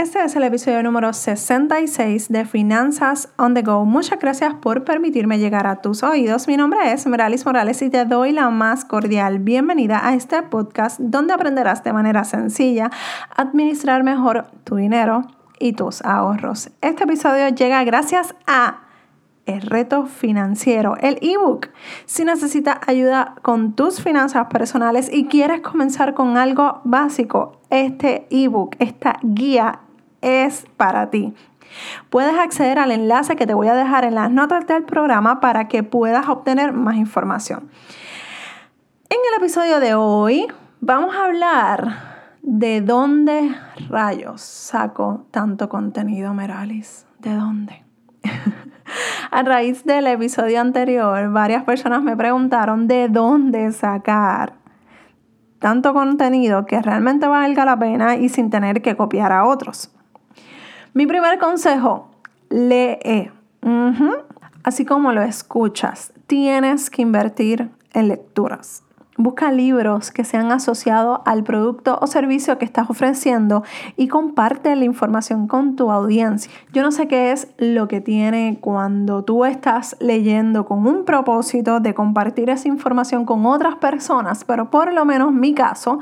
Este es el episodio número 66 de Finanzas on the Go. Muchas gracias por permitirme llegar a tus oídos. Mi nombre es Meralis Morales y te doy la más cordial bienvenida a este podcast donde aprenderás de manera sencilla a administrar mejor tu dinero y tus ahorros. Este episodio llega gracias a el reto financiero, el ebook. Si necesitas ayuda con tus finanzas personales y quieres comenzar con algo básico, este ebook, esta guía es para ti. Puedes acceder al enlace que te voy a dejar en las notas del programa para que puedas obtener más información. En el episodio de hoy vamos a hablar de dónde rayos saco tanto contenido, Meralis. ¿De dónde? a raíz del episodio anterior, varias personas me preguntaron de dónde sacar tanto contenido que realmente valga la pena y sin tener que copiar a otros. Mi primer consejo, lee. Así como lo escuchas, tienes que invertir en lecturas. Busca libros que sean asociados al producto o servicio que estás ofreciendo y comparte la información con tu audiencia. Yo no sé qué es lo que tiene cuando tú estás leyendo con un propósito de compartir esa información con otras personas, pero por lo menos mi caso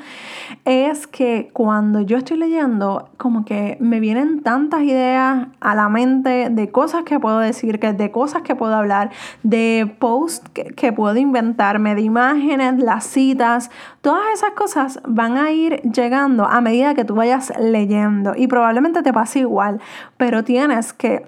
es que cuando yo estoy leyendo, como que me vienen tantas ideas a la mente de cosas que puedo decir, de cosas que puedo hablar, de posts que, puedo inventarme, de imágenes, las citas, todas esas cosas van a ir llegando a medida que tú vayas leyendo y probablemente te pase igual, pero tienes que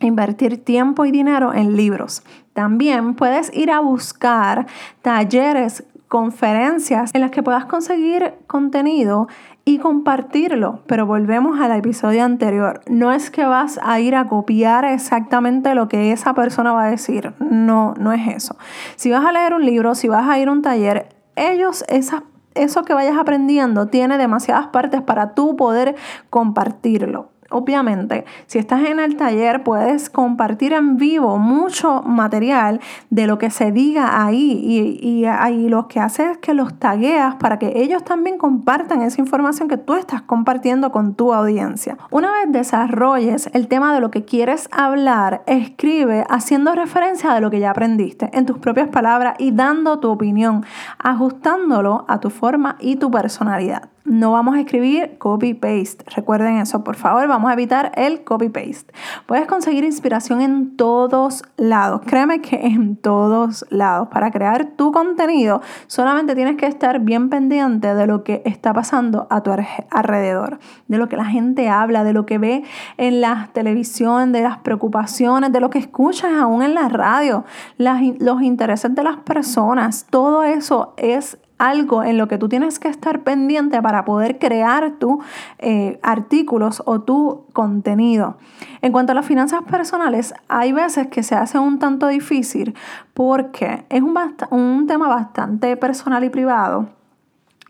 invertir tiempo y dinero en libros. También puedes ir a buscar talleres conferencias en las que puedas conseguir contenido y compartirlo. Pero volvemos al episodio anterior. No es que vas a ir a copiar exactamente lo que esa persona va a decir. No, no es eso. Si vas a leer un libro, si vas a ir a un taller, ellos, eso que vayas aprendiendo, tiene demasiadas partes para tú poder compartirlo. Obviamente, si estás en el taller, puedes compartir en vivo mucho material de lo que se diga ahí y, ahí lo que haces es que los tagueas para que ellos también compartan esa información que tú estás compartiendo con tu audiencia. Una vez desarrolles el tema de lo que quieres hablar, escribe haciendo referencia de lo que ya aprendiste en tus propias palabras y dando tu opinión, ajustándolo a tu forma y tu personalidad. No vamos a escribir copy-paste. Recuerden eso, por favor, vamos a evitar el copy-paste. Puedes conseguir inspiración en todos lados. Créeme que en todos lados. Para crear tu contenido, solamente tienes que estar bien pendiente de lo que está pasando a tu alrededor, de lo que la gente habla, de lo que ve en la televisión, de las preocupaciones, de lo que escuchas aún en la radio, los intereses de las personas. Todo eso es algo en lo que tú tienes que estar pendiente para poder crear tus eh, artículos o tu contenido. En cuanto a las finanzas personales, hay veces que se hace un tanto difícil porque es un, un tema bastante personal y privado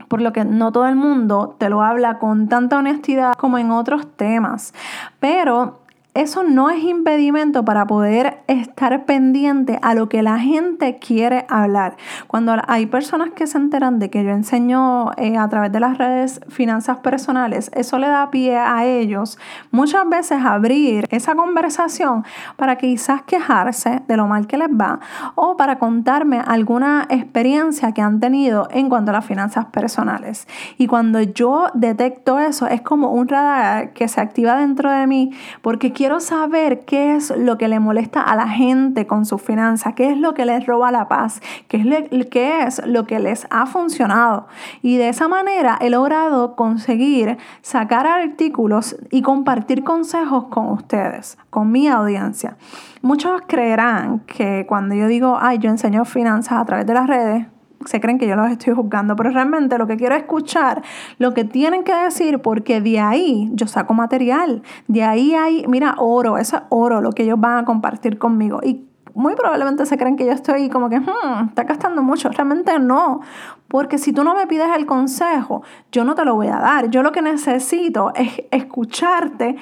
por lo que no todo el mundo te lo habla con tanta honestidad como en otros temas. Pero eso no es impedimento para poder estar pendiente a lo que la gente quiere hablar. Cuando hay personas que se enteran de que yo enseño eh, a través de las redes finanzas personales, eso le da pie a ellos muchas veces abrir esa conversación para quizás quejarse de lo mal que les va o para contarme alguna experiencia que han tenido en cuanto a las finanzas personales. Y cuando yo detecto eso, es como un radar que se activa dentro de mí porque quiero quiero saber qué es lo que le molesta a la gente con su finanzas, qué es lo que les roba la paz, qué es, qué es lo que les ha funcionado. Y de esa manera he logrado conseguir sacar artículos y compartir consejos con ustedes, con mi audiencia. Muchos creerán que cuando yo digo, ay, yo enseño finanzas a través de las redes, se creen que yo los estoy juzgando, pero realmente lo que quiero es escuchar lo que tienen que decir porque de ahí yo saco material, de ahí hay, mira, oro, eso es oro lo que ellos van a compartir conmigo y muy probablemente se creen que yo estoy como que, hmm, está gastando mucho. Realmente no, porque si tú no me pides el consejo, yo no te lo voy a dar. Yo lo que necesito es escucharte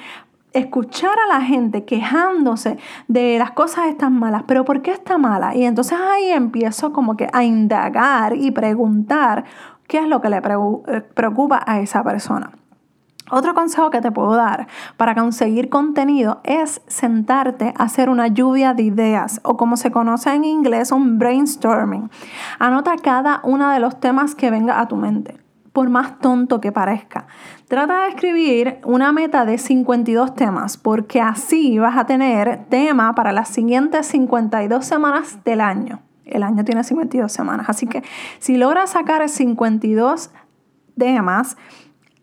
escuchar a la gente quejándose de las cosas estas malas, pero ¿por qué está mala? Y entonces ahí empiezo como que a indagar y preguntar qué es lo que le eh, preocupa a esa persona. Otro consejo que te puedo dar para conseguir contenido es sentarte a hacer una lluvia de ideas o como se conoce en inglés un brainstorming. Anota cada uno de los temas que venga a tu mente, por más tonto que parezca. Trata de escribir una meta de 52 temas porque así vas a tener tema para las siguientes 52 semanas del año. El año tiene 52 semanas, así que si logras sacar 52 temas,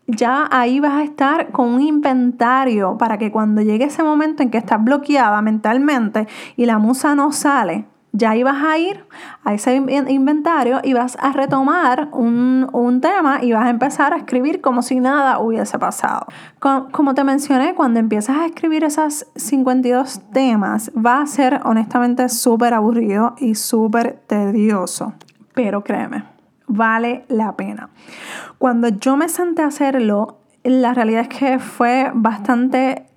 ya ahí vas a estar con un inventario para que cuando llegue ese momento en que estás bloqueada mentalmente y la musa no sale, ya vas a ir a ese inventario y vas a retomar un, tema y vas a empezar a escribir como si nada hubiese pasado. Como, te mencioné, cuando empiezas a escribir esos 52 temas, va a ser honestamente súper aburrido y súper tedioso. Pero créeme, vale la pena. Cuando yo me senté a hacerlo, la realidad es que fue bastante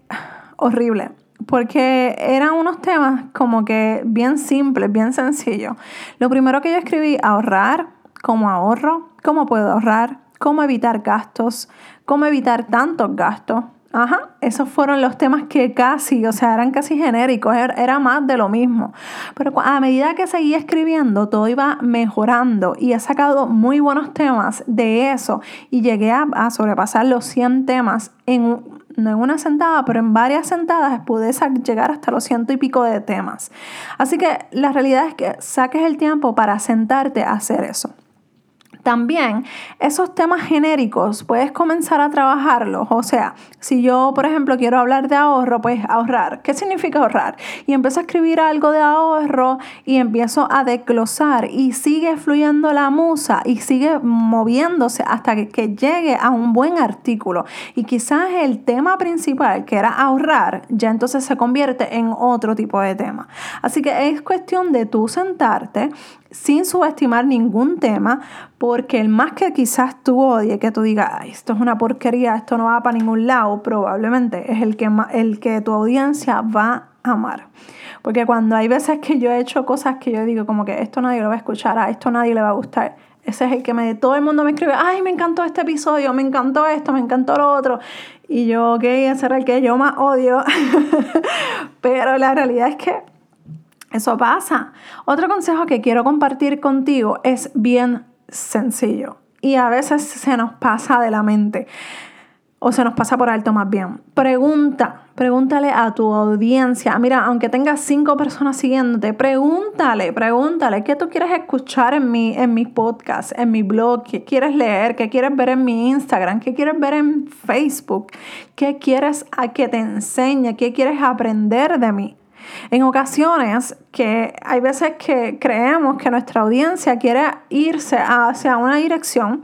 horrible. Porque eran unos temas como que bien simples, bien sencillos. Lo primero que yo escribí, ahorrar, cómo ahorro, cómo puedo ahorrar, cómo evitar gastos, cómo evitar tantos gastos, Ajá, esos fueron los temas que casi, o sea, eran casi genéricos, era más de lo mismo. Pero a medida que seguía escribiendo, todo iba mejorando y he sacado muy buenos temas de eso y llegué a, sobrepasar los 100 temas en, no en una sentada, pero en varias sentadas pude llegar hasta los ciento y pico de temas. Así que la realidad es que saques el tiempo para sentarte a hacer eso. También esos temas genéricos puedes comenzar a trabajarlos. O sea, si yo, por ejemplo, quiero hablar de ahorro, pues ahorrar. ¿Qué significa ahorrar? Y empiezo a escribir algo de ahorro y empiezo a desglosar y sigue fluyendo la musa y sigue moviéndose hasta que, llegue a un buen artículo. Y quizás el tema principal, que era ahorrar, ya entonces se convierte en otro tipo de tema. Así que es cuestión de tú sentarte sin subestimar ningún tema, porque el más que quizás tú odies, que tú digas, esto es una porquería, esto no va para ningún lado, probablemente es el que, el que tu audiencia va a amar. Porque cuando hay veces que yo he hecho cosas que yo digo como que esto nadie lo va a escuchar, a esto nadie le va a gustar, ese es el que me, todo el mundo me escribe, ay, me encantó este episodio, me encantó esto, me encantó lo otro. Y yo, ok, ese era el que yo más odio. Pero la realidad es que eso pasa. Otro consejo que quiero compartir contigo es bien sencillo y a veces se nos pasa de la mente o se nos pasa por alto más bien. Pregunta, pregúntale a tu audiencia. Mira, aunque tengas cinco personas siguiéndote, pregúntale, pregúntale qué tú quieres escuchar en mi, en mi podcast, en mi blog, qué quieres leer, qué quieres ver en mi Instagram, qué quieres ver en Facebook, qué quieres a que te enseñe, qué quieres aprender de mí. En ocasiones que hay veces que creemos que nuestra audiencia quiere irse hacia una dirección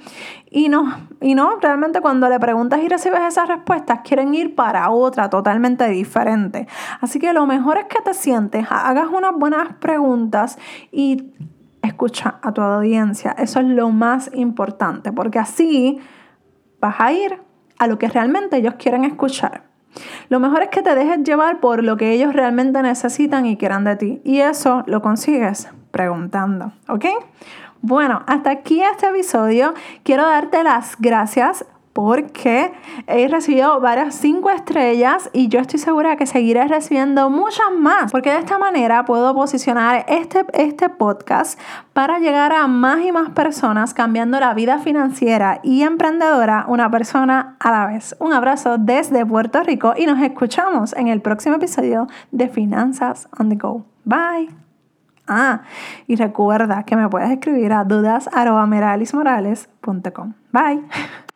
y no, y no, realmente cuando le preguntas y recibes esas respuestas, quieren ir para otra totalmente diferente. Así que lo mejor es que te sientes, hagas unas buenas preguntas y escucha a tu audiencia. Eso es lo más importante, porque así vas a ir a lo que realmente ellos quieren escuchar. Lo mejor es que te dejes llevar por lo que ellos realmente necesitan y quieran de ti. Y eso lo consigues preguntando, ¿ok? Bueno, hasta aquí este episodio. Quiero darte las gracias porque he recibido varias cinco estrellas y yo estoy segura que seguiré recibiendo muchas más, porque de esta manera puedo posicionar este, este podcast para llegar a más y más personas cambiando la vida financiera y emprendedora una persona a la vez. Un abrazo desde Puerto Rico y nos escuchamos en el próximo episodio de Finanzas on the Go. Bye. Ah, y recuerda que me puedes escribir a dudas.meralismorales.com. Bye.